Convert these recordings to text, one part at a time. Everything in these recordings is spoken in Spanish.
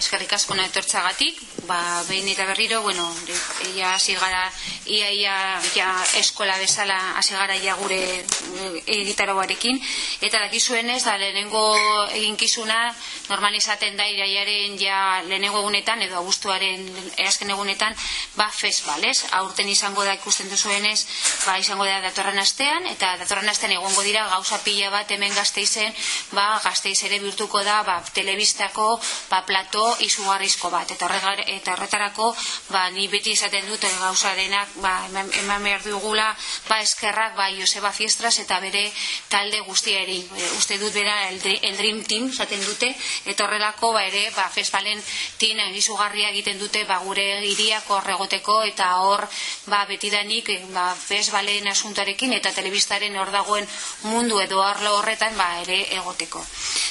eskerrik asko na etortzagatik, ba, behin eta berriro, bueno, ia hasi gara, ia, ia, ja, eskola bezala hasi gara ia gure egitaroarekin, eta dakizuen ez, da, lehenengo eginkizuna, normal izaten da, iraiaren ja lehenengo egunetan, edo augustuaren eazken egunetan, ba, festival, ez? Aurten izango da ikusten duzuen ez, ba, izango da datorren astean, eta datorren astean egongo dira gauza pila bat hemen gazteizen, ba, gazteiz ere birtuko da, ba, telebistako, ba, plato izugarrizko bat. Eta horregar, eta horretarako ba ni beti izaten dut gauza denak ba eman behar dugula ba eskerrak ba Joseba Fiestras eta bere talde guztiari. E, uste dut bera el, el Dream Team izaten dute. Eta horrelako ba ere ba festivalen tin izugarria egiten dute ba gure hiriak horregoteko eta hor ba betidanik ba festivalen asuntarekin eta telebistaren hor dagoen mundu edo arlo horretan ba ere egoteko.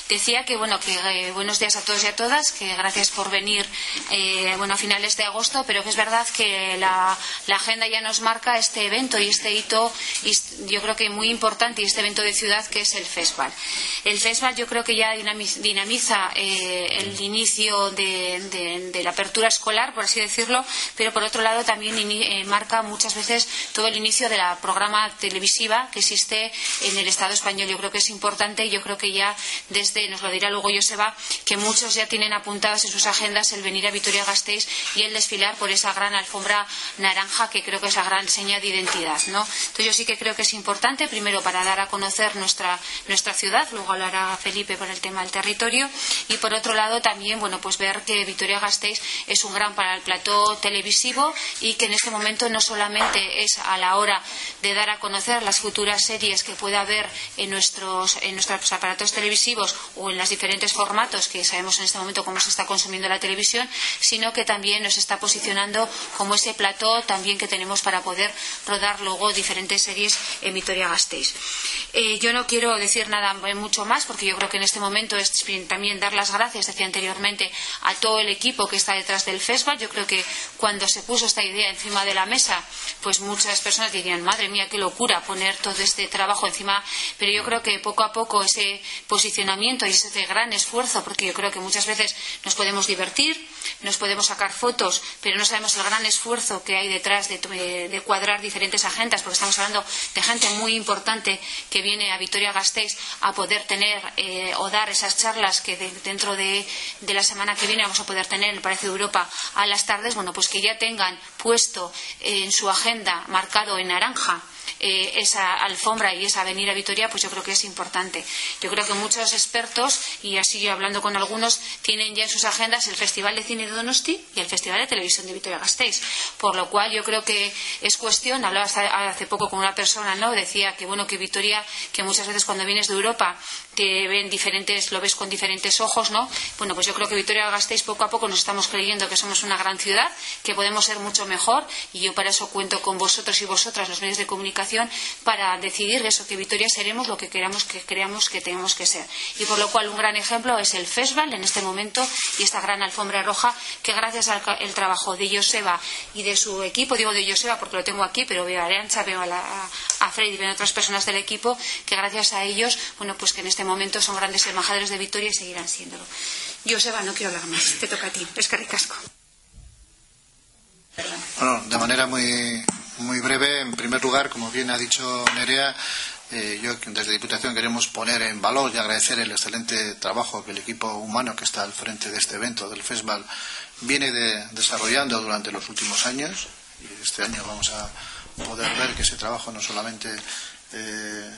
Decía que bueno que eh, buenos días a todos y a todas que gracias por venir eh, bueno, a finales de agosto, pero que es verdad que la, agenda ya nos marca este evento y este hito, y yo creo que muy importante, y este evento de ciudad que es el festival. El festival yo creo que ya dinamiza eh, el inicio de, la apertura escolar, por así decirlo, pero por otro lado también eh, marca muchas veces todo el inicio de la programa televisiva que existe en el Estado español. Yo creo que es importante y yo creo que ya desde, nos lo dirá luego Joseba, que muchos ya tienen apuntadas en sus agendas el venir a Vitoria-Gasteiz y el desfilar por esa gran alfombra naranja que creo que es la gran seña de identidad. ¿no? Entonces yo sí que creo que es importante, primero para dar a conocer nuestra, nuestra ciudad, luego hablará Felipe por el tema del territorio y por otro lado también bueno, pues ver que Vitoria-Gasteiz es un gran para el plató televisivo y que en este momento no solamente es a la hora de dar a conocer las futuras series que pueda haber en nuestros, en nuestros aparatos televisivos o en los diferentes formatos que sabemos en este momento cómo se está consumiendo la televisión, sino que también nos está posicionando como ese plató también que tenemos para poder rodar luego diferentes series en Vitoria-Gasteiz. Eh, yo no quiero decir nada mucho más porque yo creo que en este momento es también dar las gracias, decía anteriormente, a todo el equipo que está detrás del festival. Yo creo que cuando se puso esta idea encima de la mesa, pues muchas personas dirían, madre mía, qué locura poner todo este trabajo encima, pero yo creo que poco a poco ese posicionamiento y ese gran esfuerzo, porque yo creo que muchas veces nos podemos divertir, nos podemos sacar fotos, pero no sabemos el gran esfuerzo que hay detrás de, de cuadrar diferentes agendas, porque estamos hablando de gente muy importante que viene a Vitoria-Gasteiz a poder tener eh, o dar esas charlas que de, dentro de, de, la semana que viene vamos a poder tener en el Palacio de Europa a las tardes, bueno, pues que ya tengan puesto en su agenda marcado en naranja eh, esa alfombra y esa venir a Vitoria, pues yo creo que es importante. Yo creo que muchos expertos, y así yo hablando con algunos, tienen ya en sus agendas el Festival de Cine de Donosti y el Festival de Televisión de Vitoria-Gasteiz. Por lo cual yo creo que es cuestión, hablaba hace poco con una persona, ¿no? Decía que bueno, que Vitoria, que muchas veces cuando vienes de Europa te ven diferentes, lo ves con diferentes ojos, ¿no? Bueno, pues yo creo que Vitoria-Gasteiz poco a poco nos estamos creyendo que somos una gran ciudad, que podemos ser mucho mejor y yo para eso cuento con vosotros y vosotras, los medios de comunicación para decidir eso, que Vitoria seremos lo que queramos que creamos que tenemos que ser. Y por lo cual un gran ejemplo es el festival en este momento y esta gran alfombra roja que gracias al trabajo de Joseba y de su equipo, digo de Joseba porque lo tengo aquí, pero veo a Arancha, veo a, la, a Freddy, veo a otras personas del equipo, que gracias a ellos, bueno, pues que en este momento son grandes embajadores de Vitoria y seguirán siéndolo. Joseba, no quiero hablar más, te toca a ti, es caricasco. Bueno, de manera muy, muy breve, en primer lugar, como bien ha dicho Nerea, eh, yo desde Diputación queremos poner en valor y agradecer el excelente trabajo que el equipo humano que está al frente de este evento del festival viene desarrollando durante los últimos años. Y este año vamos a poder ver que ese trabajo no solamente eh,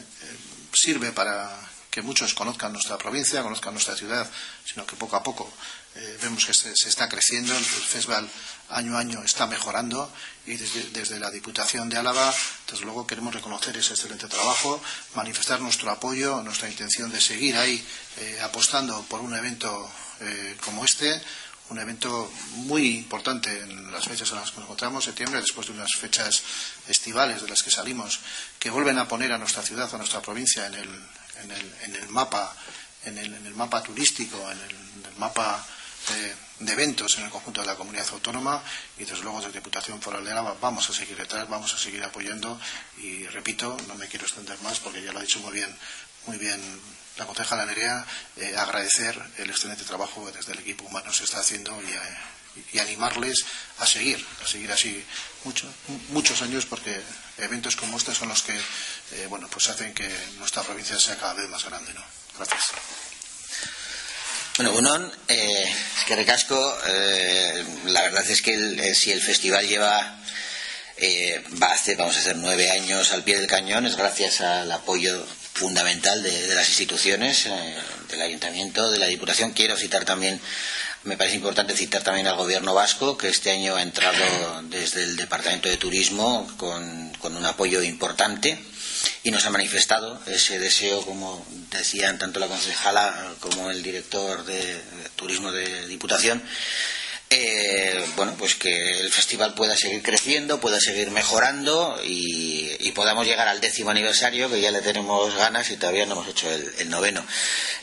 sirve para que muchos conozcan nuestra provincia, conozcan nuestra ciudad, sino que poco a poco eh, vemos que se, se, está creciendo, el festival año a año está mejorando y desde, la Diputación de Álava, desde luego, queremos reconocer ese excelente trabajo, manifestar nuestro apoyo, nuestra intención de seguir ahí eh, apostando por un evento eh, como este, un evento muy importante en las fechas en las que nos encontramos, septiembre, después de unas fechas estivales de las que salimos, que vuelven a poner a nuestra ciudad, a nuestra provincia en el, en el, en el mapa, en el, en el, mapa turístico, en el, mapa de, eventos en el conjunto de la comunidad autónoma y desde luego desde Diputación Foral de Álava vamos a seguir detrás, vamos a seguir apoyando y repito, no me quiero extender más porque ya lo ha dicho muy bien, muy bien la concejala Nerea, eh, agradecer el excelente trabajo que desde el equipo humano se está haciendo y, eh, animarles a seguir, a seguir así mucho, muchos años porque eventos como este son los que eh, bueno, pues hacen que nuestra provincia sea cada vez más grande. ¿no? Gracias. Bueno, Unón, eh, que recasco, eh, la verdad es que eh, si el festival lleva, va a hacer, vamos a hacer nueve años al pie del cañón, es gracias al apoyo fundamental de, las instituciones, del ayuntamiento, de la diputación. Quiero citar también, me parece importante citar también al gobierno vasco, que este año ha entrado desde el departamento de turismo con un apoyo importante y nos ha manifestado ese deseo, como decían tanto la concejala como el director de turismo de Diputación, eh, bueno, pues que el festival pueda seguir creciendo, pueda seguir mejorando y, podamos llegar al décimo aniversario, que ya le tenemos ganas y todavía no hemos hecho el, el noveno.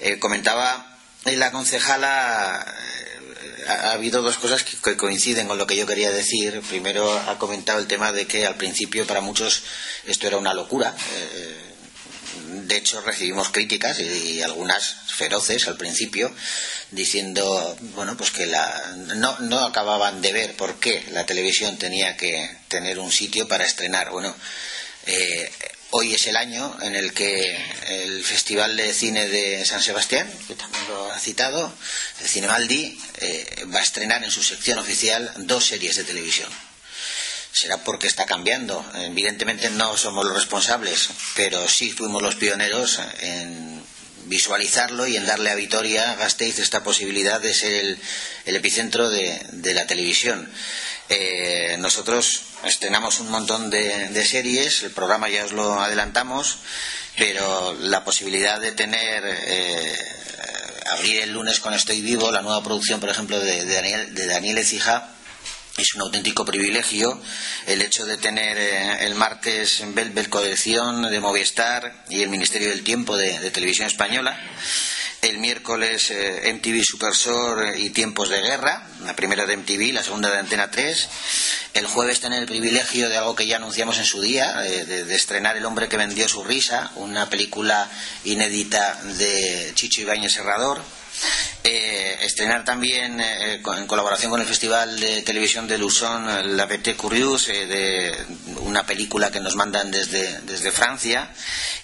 Eh, comentaba la concejala ha habido dos cosas que, coinciden con lo que yo quería decir. Primero, ha comentado el tema de que al principio para muchos esto era una locura. Eh, de hecho, recibimos críticas y, y, algunas feroces al principio, diciendo bueno, pues que la, no, no acababan de ver por qué la televisión tenía que tener un sitio para estrenar. Bueno, eh, Hoy es el año en el que el Festival de Cine de San Sebastián, que también lo ha citado, el Cinemaldi, eh, va a estrenar en su sección oficial dos series de televisión. Será porque está cambiando. Evidentemente no somos los responsables, pero sí fuimos los pioneros en visualizarlo y en darle a Vitoria, Gasteiz, esta posibilidad de ser el, el epicentro de, de la televisión. Eh, nosotros estrenamos un montón de, de, series, el programa ya os lo adelantamos, pero la posibilidad de tener, eh, abrir el lunes con Estoy Vivo, la nueva producción, por ejemplo, de, Daniel, de Daniel Ecija, es un auténtico privilegio el hecho de tener eh, el martes en Colección de Movistar y el Ministerio del Tiempo de Televisión Española el miércoles eh, MTV Supersor y Tiempos de Guerra, la primera de MTV, la segunda de Antena 3. El jueves tener el privilegio de algo que ya anunciamos en su día, eh, de, de, estrenar El hombre que vendió su risa, una película inédita de Chicho Ibáñez Serrador. Eh, estrenar también eh, en colaboración con el Festival de Televisión de Luzón La Bete Curious eh, de una película que nos mandan desde, desde Francia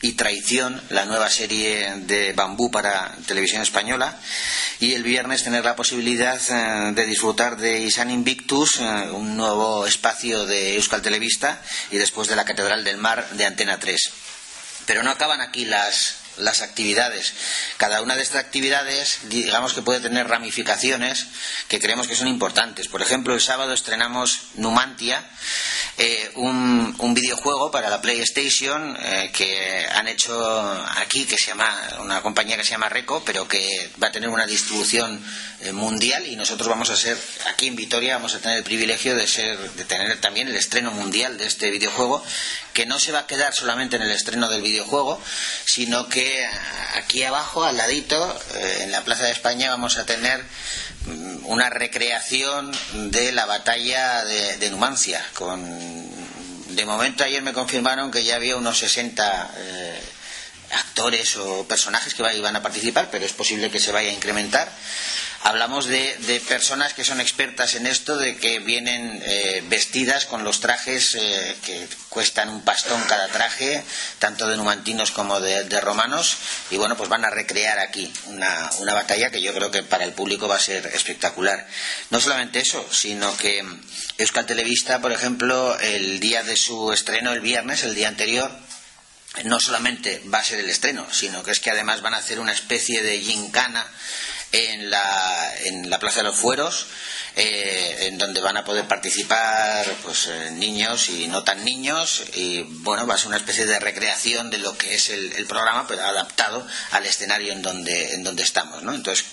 y Traición, la nueva serie de bambú para televisión española y el viernes tener la posibilidad eh, de disfrutar de Isan Invictus, eh, un nuevo espacio de Euskal Televista y después de la Catedral del Mar de Antena 3. Pero no acaban aquí las, las actividades. Cada una de estas actividades, digamos que puede tener ramificaciones que creemos que son importantes. Por ejemplo, el sábado estrenamos Numantia, eh, un, videojuego para la PlayStation eh, que han hecho aquí, que se llama, una compañía que se llama Reco, pero que va a tener una distribución eh, mundial y nosotros vamos a ser, aquí en Vitoria, vamos a tener el privilegio de, ser, de tener también el estreno mundial de este videojuego, que no se va a quedar solamente en el estreno del videojuego, sino que aquí abajo, al ladito, eh, en la Plaza de España, vamos a tener mm, una recreación de la batalla de, Numancia. Con, de momento, ayer me confirmaron que ya había unos 60 eh, actores o personajes que iban a participar, pero es posible que se vaya a incrementar hablamos de, de, personas que son expertas en esto, de que vienen eh, vestidas con los trajes eh, que cuestan un pastón cada traje, tanto de numantinos como de, romanos, y bueno, pues van a recrear aquí una, una, batalla que yo creo que para el público va a ser espectacular. No solamente eso, sino que Euskal Televista, por ejemplo, el día de su estreno, el viernes, el día anterior, no solamente va a ser el estreno, sino que es que además van a hacer una especie de gincana en la, en la Plaza de los Fueros, eh, en donde van a poder participar pues, eh, niños y no tan niños, y bueno, va a ser una especie de recreación de lo que es el, el programa, pero adaptado al escenario en donde, en donde estamos. ¿no? Entonces,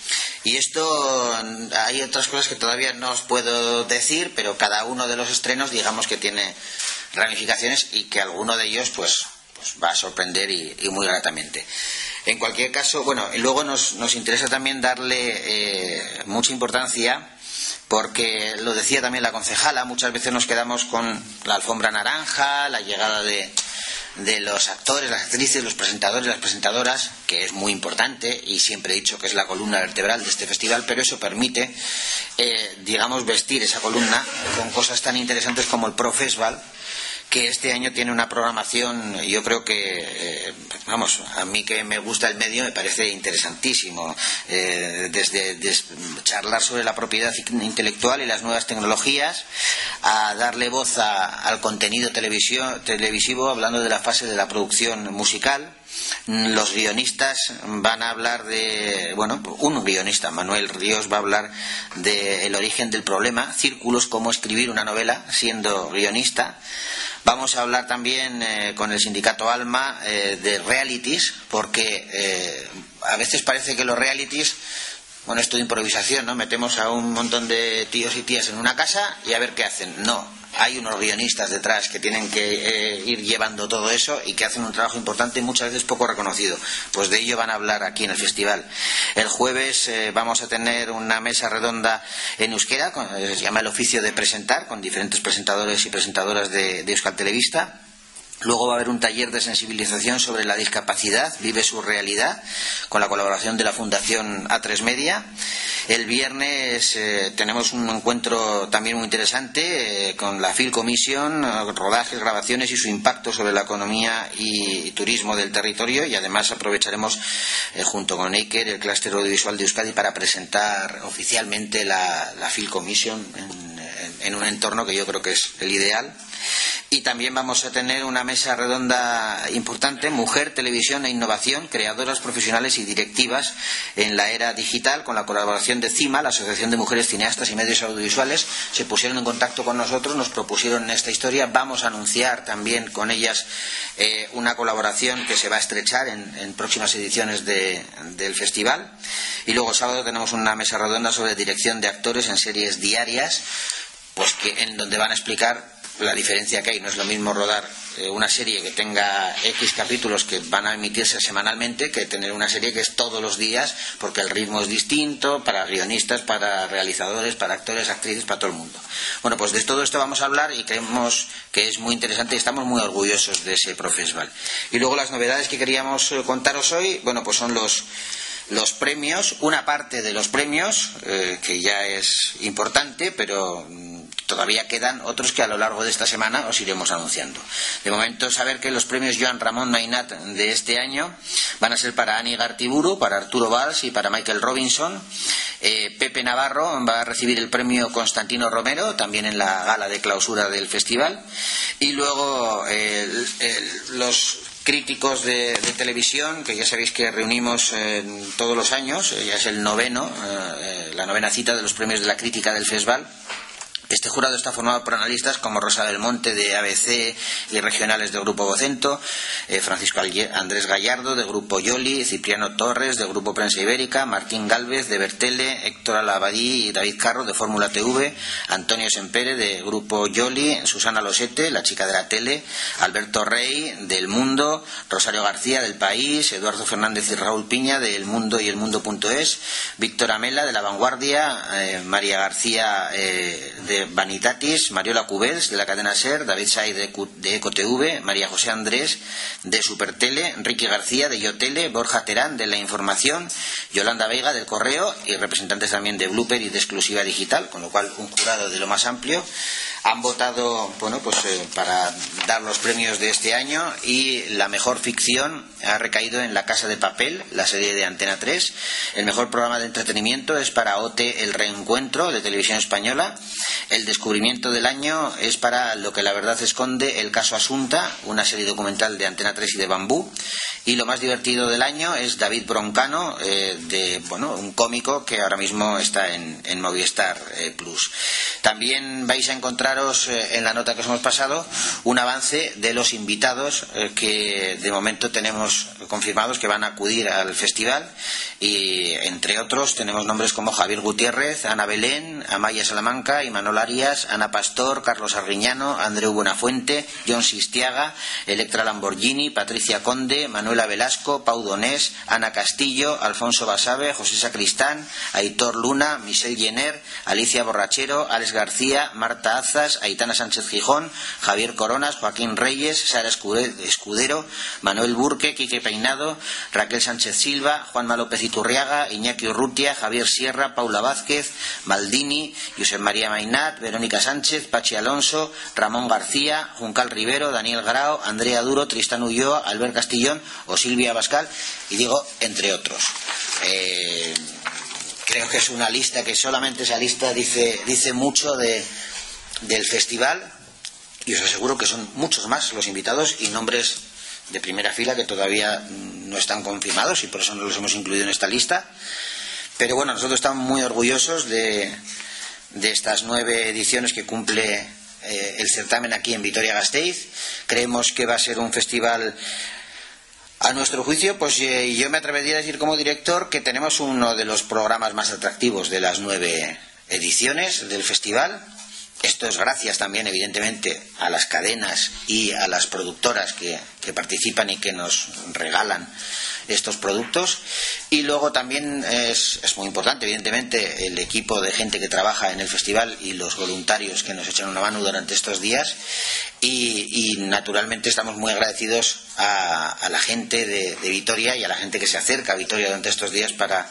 Y esto, hay otras cosas que todavía no os puedo decir, pero cada uno de los estrenos, digamos que tiene ramificaciones y que alguno de ellos, pues, pues va a sorprender y, muy gratamente. En cualquier caso, bueno, luego nos, nos interesa también darle eh, mucha importancia porque lo decía también la concejala, muchas veces nos quedamos con la alfombra naranja, la llegada de, de los actores, las actrices, los presentadores, las presentadoras, que es muy importante y siempre he dicho que es la columna vertebral de este festival, pero eso permite, eh, digamos, vestir esa columna con cosas tan interesantes como el Pro Festival, que este año tiene una programación, yo creo que, eh, vamos, a mí que me gusta el medio me parece interesantísimo, eh, desde, charlar sobre la propiedad intelectual y las nuevas tecnologías, a darle voz al contenido televisivo hablando de la fase de la producción musical, los guionistas van a hablar de, bueno, un guionista, Manuel Ríos, va a hablar del origen del problema, círculos, cómo escribir una novela siendo guionista. Vamos a hablar también eh, con el sindicato Alma eh, de realities, porque eh, a veces parece que los realities, bueno, esto de improvisación, ¿no? Metemos a un montón de tíos y tías en una casa y a ver qué hacen. No, hay unos guionistas detrás que tienen que eh, ir llevando todo eso y que hacen un trabajo importante y muchas veces poco reconocido. Pues de ello van a hablar aquí en el festival. El jueves eh, vamos a tener una mesa redonda en euskera, se llama el oficio de presentar, con diferentes presentadores y presentadoras de, de Euskal Luego va a haber un taller de sensibilización sobre la discapacidad, Vive su realidad, con la colaboración de la Fundación A3 Media. El viernes eh, tenemos un encuentro también muy interesante eh, con la Phil Commission, eh, rodajes, grabaciones y su impacto sobre la economía y, turismo del territorio. Y además aprovecharemos, junto con Eiker, el clúster audiovisual de Euskadi para presentar oficialmente la, la Phil Commission en un entorno que yo creo que es el ideal y también vamos a tener una mesa redonda importante, Mujer, Televisión e Innovación, creadoras profesionales y directivas en la era digital, con la colaboración de CIMA, la Asociación de Mujeres Cineastas y Medios Audiovisuales. Se pusieron en contacto con nosotros, nos propusieron esta historia. Vamos a anunciar también con ellas eh, una colaboración que se va a estrechar en, próximas ediciones del festival. Y luego sábado tenemos una mesa redonda sobre dirección de actores en series diarias, pues que en donde van a explicar la diferencia que hay. No es lo mismo rodar eh, una serie que tenga X capítulos que van a emitirse semanalmente que tener una serie que es todos los días porque el ritmo es distinto para guionistas, para realizadores, para actores, actrices, para todo el mundo. Bueno, pues de todo esto vamos a hablar y creemos que es muy interesante y estamos muy orgullosos de ese profesional. Y luego las novedades que queríamos eh, contaros hoy, bueno, pues son los los premios, una parte de los premios, eh, que ya es importante, pero mm, todavía quedan otros que a lo largo de esta semana os iremos anunciando. De momento, saber que los premios Joan Ramón Mainat de este año van a ser para Ani Gartiburu, para Arturo Valls y para Michael Robinson. Eh, Pepe Navarro va a recibir el premio Constantino Romero, también en la gala de clausura del festival. Y luego los críticos de, televisión, que ya sabéis que reunimos todos los años, ya es el noveno, eh, la novena cita de los premios de la crítica del festival. Este jurado está formado por analistas como Rosa del Monte de ABC y regionales del Grupo Vocento, eh, Francisco Andrés Gallardo de Grupo Yoli, Cipriano Torres de Grupo Prensa Ibérica, Martín Galvez de Bertele, Héctor Alabadí y David Carro de Fórmula TV, Antonio Sempere de Grupo Yoli, Susana Losete, la chica de la tele, Alberto Rey del Mundo, Rosario García del País, Eduardo Fernández y Raúl Piña de El Mundo y El Mundo.es, Víctor Amela de La Vanguardia, eh, María García eh, de Vanitatis, Mariola Cubels de la cadena SER, David Say de, de EcoTV, María José Andrés de Supertele, Enrique García de Yotele, Borja Terán de La Información, Yolanda Vega del Correo y representantes también de Blooper y de Exclusiva Digital, con lo cual un jurado de lo más amplio han votado bueno pues eh, para dar los premios de este año y la mejor ficción ha recaído en La Casa de Papel, la serie de Antena 3. El mejor programa de entretenimiento es para OT El Reencuentro de Televisión Española. El descubrimiento del año es para Lo que la verdad esconde, El caso Asunta, una serie documental de Antena 3 y de Bambú. Y lo más divertido del año es David Broncano, eh, de bueno, un cómico que ahora mismo está en, Movistar eh, Plus. También vais a encontrar eh, en la nota que os hemos pasado un avance de los invitados eh, que de momento tenemos confirmados que van a acudir al festival y entre otros tenemos nombres como Javier Gutiérrez, Ana Belén, Amaya Salamanca, Imanol Arias, Ana Pastor, Carlos Arriñano, Andreu Buenafuente, John Sistiaga, Electra Lamborghini, Patricia Conde, Manuela Velasco, Pau Donés, Ana Castillo, Alfonso Basabe, José Sacristán, Aitor Luna, Michelle Jenner, Alicia Borrachero, Alex García, Marta Aitana Sánchez Gijón, Javier Coronas, Joaquín Reyes, Sara Escudero, Manuel Burque, Quique Peinado, Raquel Sánchez Silva, Juanma López Iturriaga, Iñaki Urrutia, Javier Sierra, Paula Vázquez, Maldini, Josep María Mainat, Verónica Sánchez, Pachi Alonso, Ramón García, Juncal Rivero, Daniel Grao, Andrea Duro, Tristán Ulloa, Albert Castillón o Silvia Bascal, y digo, entre otros. Eh, creo que es una lista que solamente esa lista dice, dice mucho de, del festival y os aseguro que son muchos más los invitados y nombres de primera fila que todavía no están confirmados y por eso no los hemos incluido en esta lista. Pero bueno, nosotros estamos muy orgullosos de, estas nueve ediciones que cumple eh, el certamen aquí en Vitoria-Gasteiz. Creemos que va a ser un festival a nuestro juicio, pues eh, yo me atrevería a decir como director que tenemos uno de los programas más atractivos de las nueve ediciones del festival. Esto es gracias también, evidentemente, a las cadenas y a las productoras que, participan y que nos regalan estos productos. Y luego también es, muy importante, evidentemente, el equipo de gente que trabaja en el festival y los voluntarios que nos echan una mano durante estos días. Y, naturalmente estamos muy agradecidos a, la gente de, de, Vitoria y a la gente que se acerca a Vitoria durante estos días para,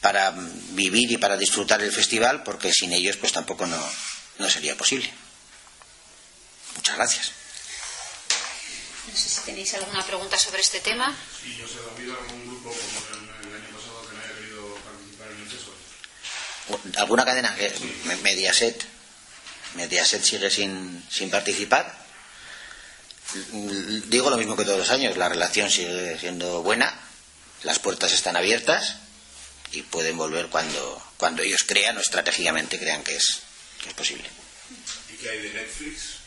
para vivir y para disfrutar el festival, porque sin ellos pues tampoco no, no sería posible. Muchas gracias. No sé si tenéis alguna pregunta sobre este tema. Sí, yo sé, ¿ha habido algún grupo como el, el año pasado que no haya querido participar en el festival? ¿Alguna cadena? que sí. Mediaset. Mediaset sigue sin, sin participar. Digo lo mismo que todos los años, la relación sigue siendo buena, las puertas están abiertas y pueden volver cuando, cuando ellos crean o estratégicamente crean que es, que es posible. ¿Y qué hay de Netflix?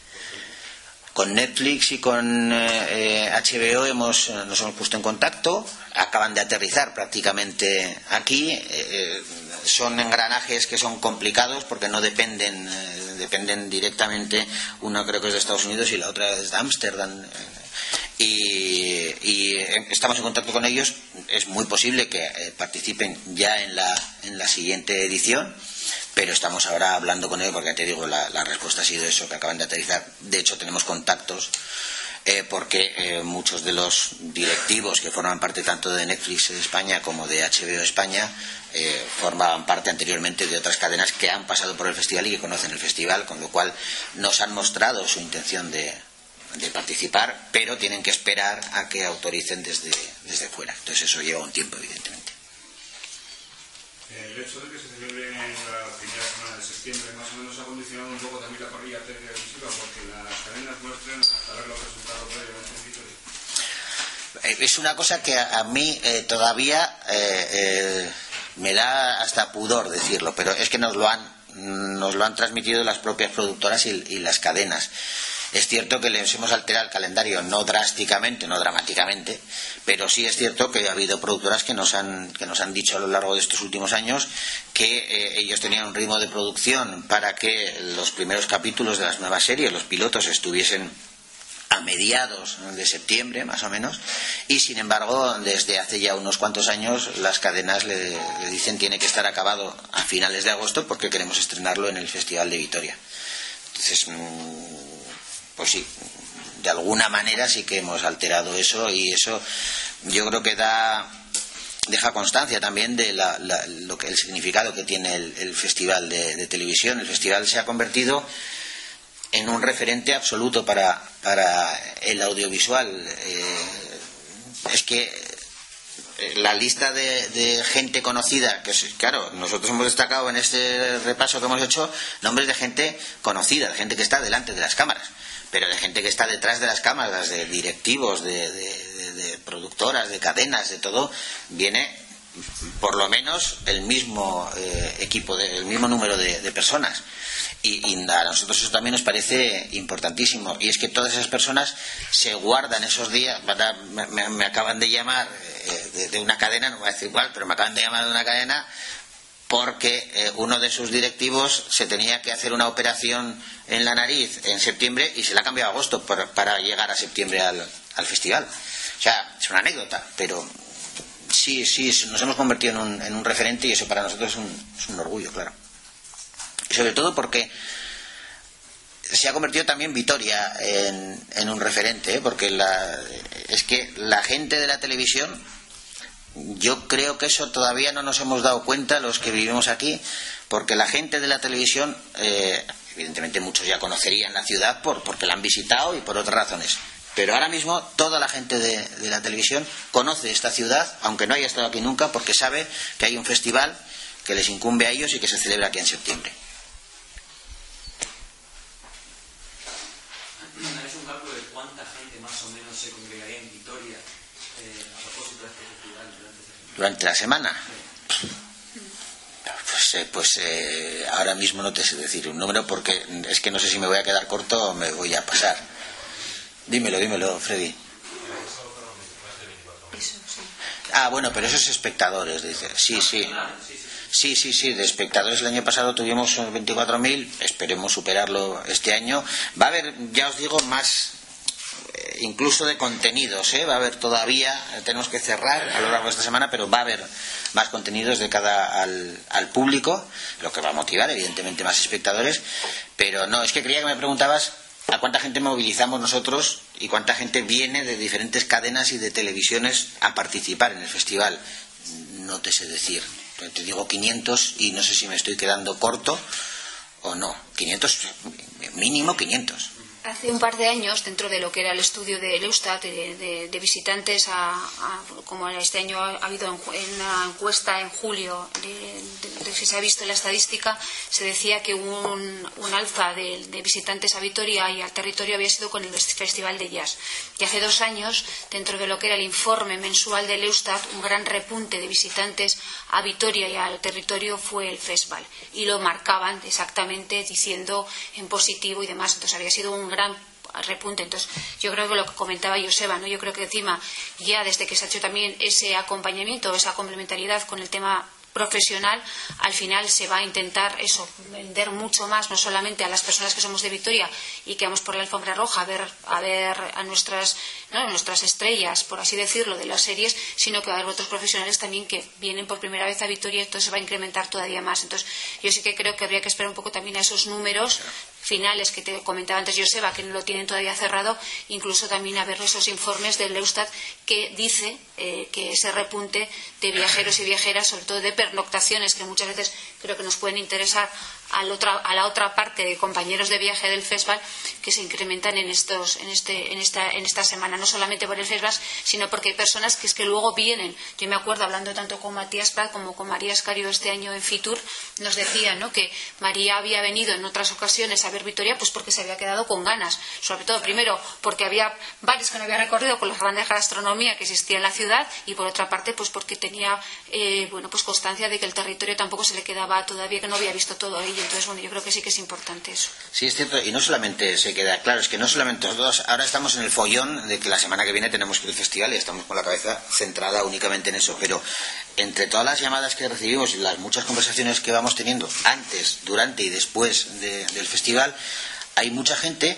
Con Netflix y con eh, HBO hemos, nos hemos puesto en contacto, acaban de aterrizar prácticamente aquí. Eh, son engranajes que son complicados porque no dependen, eh, dependen directamente, una creo que es de Estados Unidos y la otra es de Ámsterdam. Y, y, estamos en contacto con ellos. Es muy posible que participen ya en la, en la siguiente edición pero estamos ahora hablando con ellos porque te digo, la, respuesta ha sido eso, que acaban de aterrizar. De hecho, tenemos contactos eh, porque eh, muchos de los directivos que forman parte tanto de Netflix España como de HBO España eh, formaban parte anteriormente de otras cadenas que han pasado por el festival y que conocen el festival, con lo cual nos han mostrado su intención de, de participar, pero tienen que esperar a que autoricen desde, desde fuera. Entonces eso lleva un tiempo, evidentemente. De de Es una cosa que a, mí eh, todavía eh, eh, me da hasta pudor decirlo, pero es que nos lo han, nos lo han transmitido las propias productoras y las cadenas. Es cierto que les hemos alterado el calendario, no drásticamente, no dramáticamente, pero sí es cierto que ha habido productoras que nos han, que nos han dicho a lo largo de estos últimos años que eh, ellos tenían un ritmo de producción para que los primeros capítulos de las nuevas series, los pilotos, estuviesen a mediados de septiembre, más o menos, y sin embargo, desde hace ya unos cuantos años, las cadenas le, le dicen tiene que estar acabado a finales de agosto porque queremos estrenarlo en el Festival de Vitoria. Entonces, mmm, pues sí, de alguna manera sí que hemos alterado eso y eso yo creo que da deja constancia también de la, lo que el significado que tiene el, festival de, de, televisión. El festival se ha convertido en un referente absoluto para, para el audiovisual. Eh, es que la lista de, de, gente conocida, que claro, nosotros hemos destacado en este repaso que hemos hecho nombres de gente conocida, de gente que está delante de las cámaras pero de gente que está detrás de las cámaras, de directivos, de, productoras, de cadenas, de todo, viene por lo menos el mismo eh, equipo, el mismo número de, personas. Y, a nosotros eso también nos parece importantísimo. Y es que todas esas personas se guardan esos días. Me, acaban de llamar eh, de, una cadena, no voy a decir cuál, pero me acaban de llamar de una cadena porque eh, uno de sus directivos se tenía que hacer una operación en la nariz en septiembre y se la ha cambiado a agosto para llegar a septiembre al festival. O sea, es una anécdota, pero sí, sí, nos hemos convertido en un, en un referente y eso para nosotros es un, es un orgullo, claro. Y sobre todo porque se ha convertido también Vitoria en, un referente, ¿eh? porque la, es que la gente de la televisión, yo creo que eso todavía no nos hemos dado cuenta los que vivimos aquí, porque la gente de la televisión, eh, evidentemente muchos ya conocerían la ciudad por, porque la han visitado y por otras razones, pero ahora mismo toda la gente de, la televisión conoce esta ciudad, aunque no haya estado aquí nunca, porque sabe que hay un festival que les incumbe a ellos y que se celebra aquí en septiembre. ¿Es un cálculo de cuánta gente más o menos se congregaría en Vitoria eh, a propósito de este festival durante la semana? Pues, eh, pues eh, ahora mismo no te sé decir un número porque es que no sé si me voy a quedar corto o me voy a pasar. Dímelo, dímelo, Freddy. Ah, bueno, pero esos espectadores, dice. Sí, sí. Sí, sí, sí, de espectadores el año pasado tuvimos 24.000, esperemos superarlo este año. Va a haber, ya os digo, más, eh, incluso de contenidos, ¿eh? va a haber todavía, tenemos que cerrar a lo largo de esta semana, pero va a haber más contenidos de cada al, al público, lo que va a motivar, evidentemente, más espectadores. Pero no, es que creía que me preguntabas a cuánta gente movilizamos nosotros y cuánta gente viene de diferentes cadenas y de televisiones a participar en el festival. No te sé decir. Te digo 500 y no sé si me estoy quedando corto o no. 500, mínimo 500. Hace un par de años, dentro de lo que era el estudio de Eustat, de, visitantes, como este año ha habido una encuesta en julio, de, si se ha visto la estadística, se decía que un, un alza de, visitantes a Vitoria y al territorio había sido con el Festival de Jazz. Y hace dos años, dentro de lo que era el informe mensual de Eustat, un gran repunte de visitantes a Vitoria y al territorio fue el festival. Y lo marcaban exactamente diciendo en positivo y demás. Entonces había sido un gran repunte. Entonces, yo creo que lo que comentaba Joseba, ¿no? yo creo que encima, ya desde que se ha hecho también ese acompañamiento, esa complementariedad con el tema profesional, al final se va a intentar eso, vender mucho más, no solamente a las personas que somos de Victoria y que vamos por la alfombra roja a ver a, ver a nuestras, nuestras estrellas, por así decirlo, de las series, sino que va a haber otros profesionales también que vienen por primera vez a Victoria y entonces se va a incrementar todavía más. Entonces, yo sí que creo que habría que esperar un poco también a esos números finales que te comentaba antes Joseba, que no lo tienen todavía cerrado, incluso también a ver esos informes del Eustat que dice eh, que ese repunte de viajeros y viajeras, sobre todo de pernoctaciones, que muchas veces creo que nos pueden interesar a la otra parte de compañeros de viaje del festival que se incrementan en estos en este en esta en esta semana. No solamente por el festival sino porque hay personas que es que luego vienen. Yo me acuerdo hablando tanto con Matías Prat como con María Escario este año en Fitur nos decían ¿no? que María había venido en otras ocasiones a ver Vitoria pues porque se había quedado con ganas. Sobre todo primero porque había varios que no había recorrido con la grandes gastronomía que existía en la ciudad y por otra parte pues porque tenía eh, bueno pues constancia de que el territorio tampoco se le quedaba todavía que no había visto todo ello entonces, bueno, yo creo que sí que es importante eso. Sí, es cierto, y no solamente se queda claro, es que no solamente nosotros ahora estamos en el follón de que la semana que viene tenemos que ir al festival y estamos con la cabeza centrada únicamente en eso, pero entre todas las llamadas que recibimos y las muchas conversaciones que vamos teniendo antes, durante y después del festival, hay mucha gente,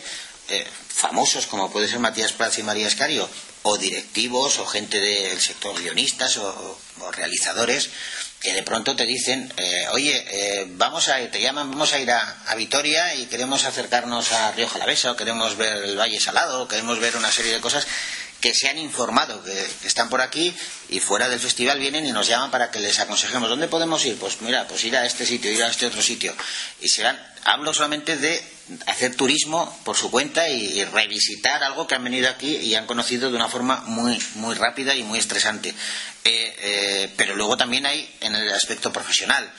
eh, famosos como puede ser Matías Prats y María Escario, o directivos o gente del sector guionistas o realizadores, que de pronto te dicen, eh, oye, eh, vamos a, te llaman, vamos a ir a, Vitoria y queremos acercarnos a Río Jalavesa, o queremos ver el Valle Salado, o queremos ver una serie de cosas que se han informado que, están por aquí y fuera del festival vienen y nos llaman para que les aconsejemos dónde podemos ir pues mira pues ir a este sitio ir a este otro sitio y serán hablo solamente de hacer turismo por su cuenta y, revisitar algo que han venido aquí y han conocido de una forma muy muy rápida y muy estresante. Eh, eh, pero luego también hay en el aspecto profesional.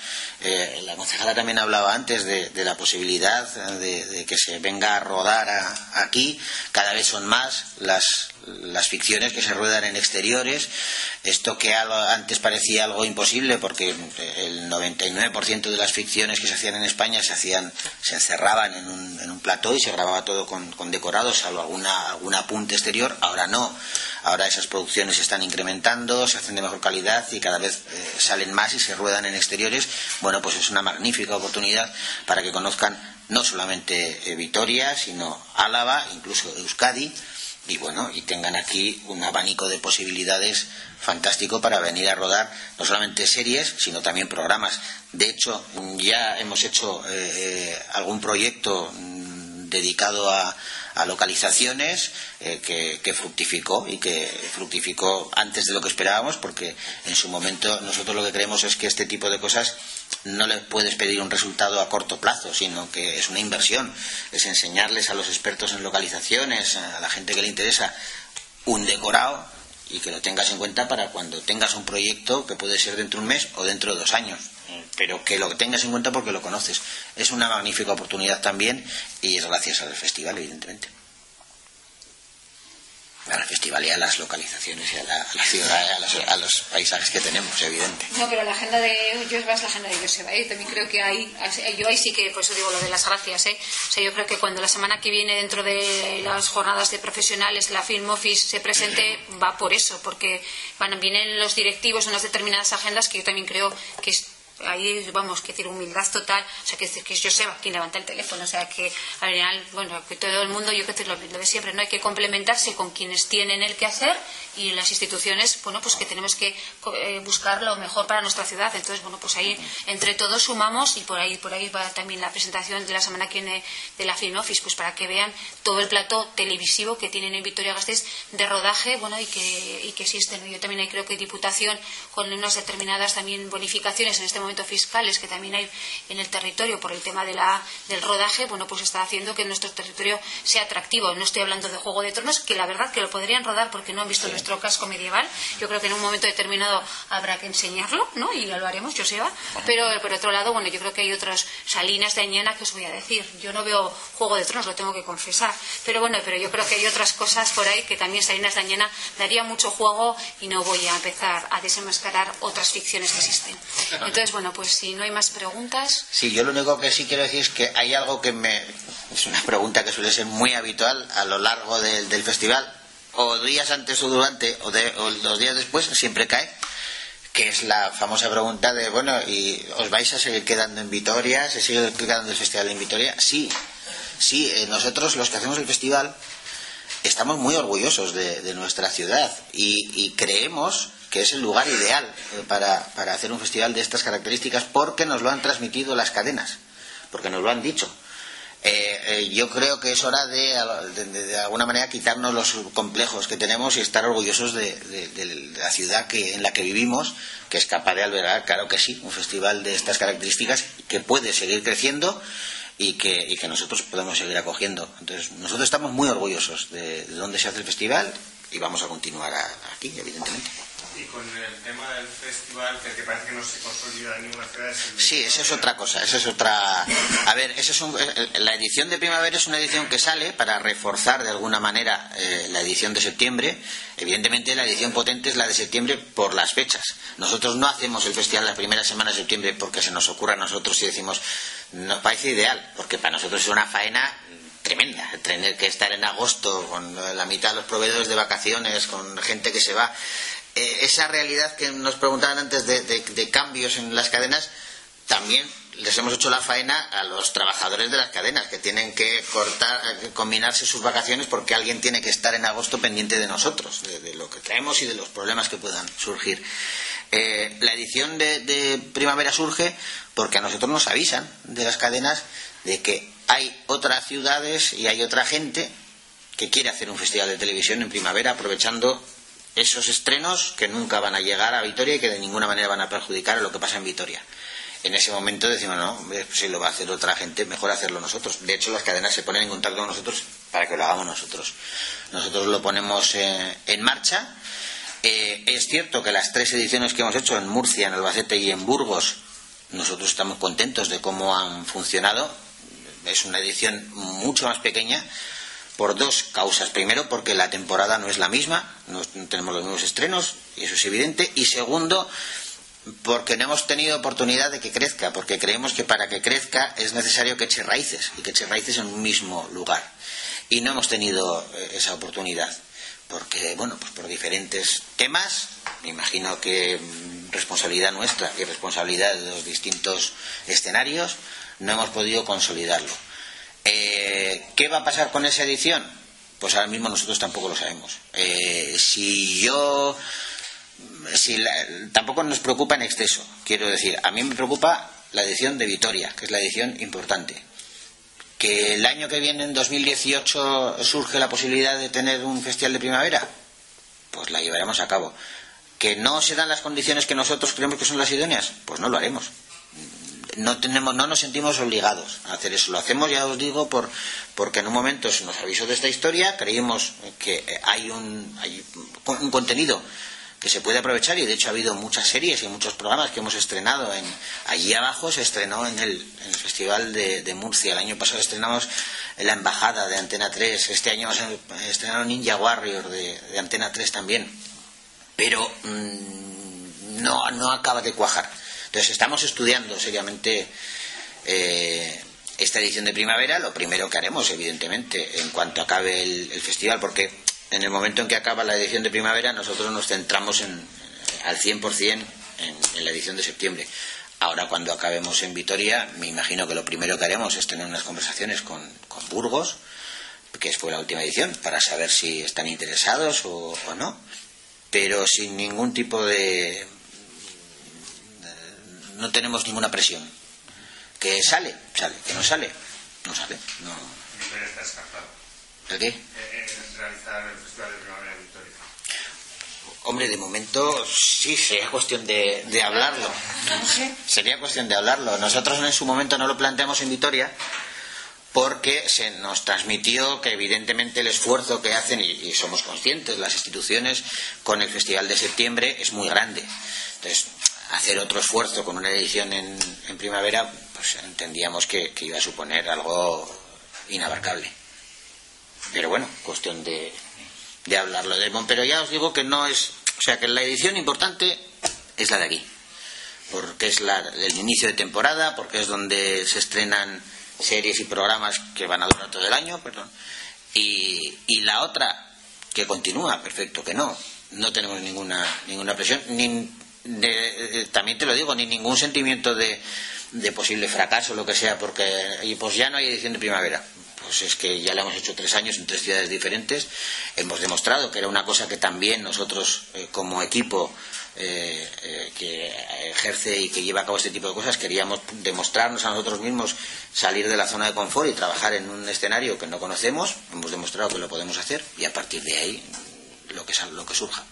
Eh, la concejala también hablaba antes de, la posibilidad de, que se venga a rodar aquí. Cada vez son más las, las ficciones que se ruedan en exteriores. Esto que antes parecía algo imposible porque el 99% de las ficciones que se hacían en España se hacían, se encerraban en un, en un plató y se grababa todo con, con decorados, salvo alguna, algún apunte exterior. Ahora no. Ahora esas producciones se están incrementando, se hacen de mejor calidad y cada vez eh, salen más y se ruedan en exteriores. Bueno, pues es una magnífica oportunidad para que conozcan no solamente eh, Vitoria, sino Álava, incluso Euskadi, y bueno, y tengan aquí un abanico de posibilidades fantástico para venir a rodar no solamente series, sino también programas. De hecho, ya hemos hecho eh, algún proyecto mm, dedicado a, localizaciones eh, que, fructificó y que fructificó antes de lo que esperábamos porque en su momento nosotros lo que creemos es que este tipo de cosas no le puedes pedir un resultado a corto plazo, sino que es una inversión, es enseñarles a los expertos en localizaciones, a la gente que le interesa, un decorado y que lo tengas en cuenta para cuando tengas un proyecto que puede ser dentro de un mes o dentro de dos años pero que lo tengas en cuenta porque lo conoces. Es una magnífica oportunidad también y es gracias al festival, evidentemente. Al festival y a las localizaciones y a la, ciudad, a los, paisajes que tenemos, evidente. No, pero la agenda de yo es la agenda de Joseba. ¿eh? También creo que hay, yo ahí sí que, por eso digo lo de las gracias. ¿eh? O sea, yo creo que cuando la semana que viene, dentro de las jornadas de profesionales, la Film Office se presente, va por eso, porque van, vienen los directivos en unas determinadas agendas que yo también creo que ahí vamos, que decir, humildad total, o sea, que, que es Joseba quien levanta el teléfono, o sea, que al final, bueno, que todo el mundo, yo que decir lo, de siempre, no hay que complementarse con quienes tienen el que hacer y las instituciones, bueno, pues que tenemos que eh, buscar lo mejor para nuestra ciudad, entonces, bueno, pues ahí entre todos sumamos y por ahí, por ahí va también la presentación de la semana que viene de la Film Office, pues para que vean todo el plato televisivo que tienen en Vitoria Gasteiz de rodaje, bueno, y que, y que existen, yo también creo que Diputación con unas determinadas también bonificaciones en este momento fiscales que también hay en el territorio por el tema de la, del rodaje, bueno, pues está haciendo que nuestro territorio sea atractivo. No estoy hablando de Juego de Tronos, que la verdad que lo podrían rodar porque no han visto nuestro casco medieval. Yo creo que en un momento determinado habrá que enseñarlo, ¿no? Y lo haremos, Joseba. Pero por otro lado, bueno, yo creo que hay otras salinas de Añana que os voy a decir. Yo no veo Juego de Tronos, lo tengo que confesar. Pero bueno, pero yo creo que hay otras cosas por ahí que también Salinas de Añana daría mucho juego y no voy a empezar a desenmascarar otras ficciones que existen. Entonces, bueno, pues si no hay más preguntas. Sí, yo lo único que sí quiero decir es que hay algo que me. Es una pregunta que suele ser muy habitual a lo largo del festival, o días antes o durante, o, de, o dos días después, siempre cae, que es la famosa pregunta de, bueno, ¿y os vais a seguir quedando en Vitoria? ¿Se sigue quedando el festival en Vitoria? Sí, sí, eh, nosotros los que hacemos el festival estamos muy orgullosos de, nuestra ciudad y creemos que es el lugar ideal eh, para, hacer un festival de estas características porque nos lo han transmitido las cadenas, porque nos lo han dicho. Eh, eh, yo creo que es hora de, de, alguna manera quitarnos los complejos que tenemos y estar orgullosos de, la ciudad que, en la que vivimos, que es capaz de albergar, claro que sí, un festival de estas características que puede seguir creciendo y que, y que nosotros podemos seguir acogiendo. Entonces, nosotros estamos muy orgullosos de, dónde se hace el festival y vamos a continuar aquí, evidentemente y con el tema del festival, que, parece que no se consolida en ninguna ciudad. Sí, esa es otra cosa, esa es otra... A ver, ese es eh, la edición de primavera es una edición que sale para reforzar de alguna manera eh, la edición de septiembre. Evidentemente la edición potente es la de septiembre por las fechas. Nosotros no hacemos el festival la primera semana de septiembre porque se nos ocurra a nosotros y decimos, nos parece ideal, porque para nosotros es una faena tremenda. Tener que estar en agosto con la mitad de los proveedores de vacaciones, con gente que se va. Eh, esa realidad que nos preguntaban antes de, cambios en las cadenas, también les hemos hecho la faena a los trabajadores de las cadenas, que tienen que cortar, eh, combinarse sus vacaciones porque alguien tiene que estar en agosto pendiente de nosotros, de, lo que traemos y de los problemas que puedan surgir. Eh, la edición de, primavera surge porque a nosotros nos avisan de las cadenas de que hay otras ciudades y hay otra gente que quiere hacer un festival de televisión en primavera aprovechando esos estrenos que nunca van a llegar a Vitoria y que de ninguna manera van a perjudicar a lo que pasa en Vitoria. en ese momento decimos, no, hombre, si lo va a hacer otra gente, mejor hacerlo nosotros. De hecho, las cadenas se ponen en contacto con nosotros para que lo hagamos nosotros. Nosotros lo ponemos eh, en marcha. Eh, es cierto que las tres ediciones que hemos hecho en Murcia, en Albacete y en Burgos, nosotros estamos contentos de cómo han funcionado. Es una edición mucho más pequeña por dos causas. Primero, porque la temporada no es la misma, no tenemos los mismos estrenos, y eso es evidente. Y segundo, porque no hemos tenido oportunidad de que crezca, porque creemos que para que crezca es necesario que eche raíces y que eche raíces en un mismo lugar. Y no hemos tenido eh, esa oportunidad, porque, bueno, pues por diferentes temas, me imagino que mm, responsabilidad nuestra y responsabilidad de los distintos escenarios, no hemos podido consolidarlo. Eh, ¿Qué va a pasar con esa edición? Pues ahora mismo nosotros tampoco lo sabemos. Eh, si yo si tampoco nos preocupa en exceso. Quiero decir, a mí me preocupa la edición de Vitoria, que es la edición importante. Que el año que viene, en 2018, surge la posibilidad de tener un festival de primavera, pues la llevaremos a cabo. Que no se dan las condiciones que nosotros creemos que son las idóneas, pues no lo haremos. No, tenemos, no nos sentimos obligados a hacer eso. Lo hacemos, ya os digo, por, porque en un momento se nos avisó de esta historia, creímos que hay un, hay un contenido que se puede aprovechar y de hecho ha habido muchas series y muchos programas que hemos estrenado en allí abajo se estrenó en el, Festival de, Murcia. El año pasado estrenamos en la embajada de Antena 3 este año hemos estrenado Ninja Warrior de, Antena 3 también. Pero mm, no, no acaba de cuajar entonces estamos estudiando seriamente eh, esta edición de primavera lo primero que haremos evidentemente en cuanto acabe el festival porque en el momento en que acaba la edición de primavera, nosotros nos centramos en, al 100% en, en la edición de septiembre. Ahora, cuando acabemos en Vitoria, me imagino que lo primero que haremos es tener unas conversaciones con, Burgos, que fue la última edición, para saber si están interesados o, no, pero sin ningún tipo de. No tenemos ninguna presión. Que sale, sale, que no sale, no sale. No. ¿El qué? Realizar el Festival de Primavera Victoria? Hombre, de momento sí, sería cuestión de, de hablarlo. Sería cuestión de hablarlo. Nosotros en su momento no lo planteamos en Vitoria porque se nos transmitió que evidentemente el esfuerzo que hacen, y, somos conscientes, las instituciones con el Festival de septiembre es muy grande. Entonces, hacer otro esfuerzo con una edición en, en primavera, pues entendíamos que iba a suponer algo inabarcable. Pero bueno, cuestión de, de hablarlo de Pero ya os digo que no es. O sea, que la edición importante es la de aquí. Porque es la del inicio de temporada, porque es donde se estrenan series y programas que van a durar todo el año, perdón. Y, y la otra, que continúa, perfecto, que no. No tenemos ninguna, ninguna presión, ni de, también te lo digo, ni ningún sentimiento de, de posible fracaso, lo que sea, porque y pues ya no hay edición de primavera pues es que ya le hemos hecho tres años en tres ciudades diferentes. Hemos demostrado que era una cosa que también nosotros, eh, como equipo eh, eh, que ejerce y que lleva a cabo este tipo de cosas, queríamos demostrarnos a nosotros mismos salir de la zona de confort y trabajar en un escenario que no conocemos. Hemos demostrado que lo podemos hacer y a partir de ahí lo que, lo que surja.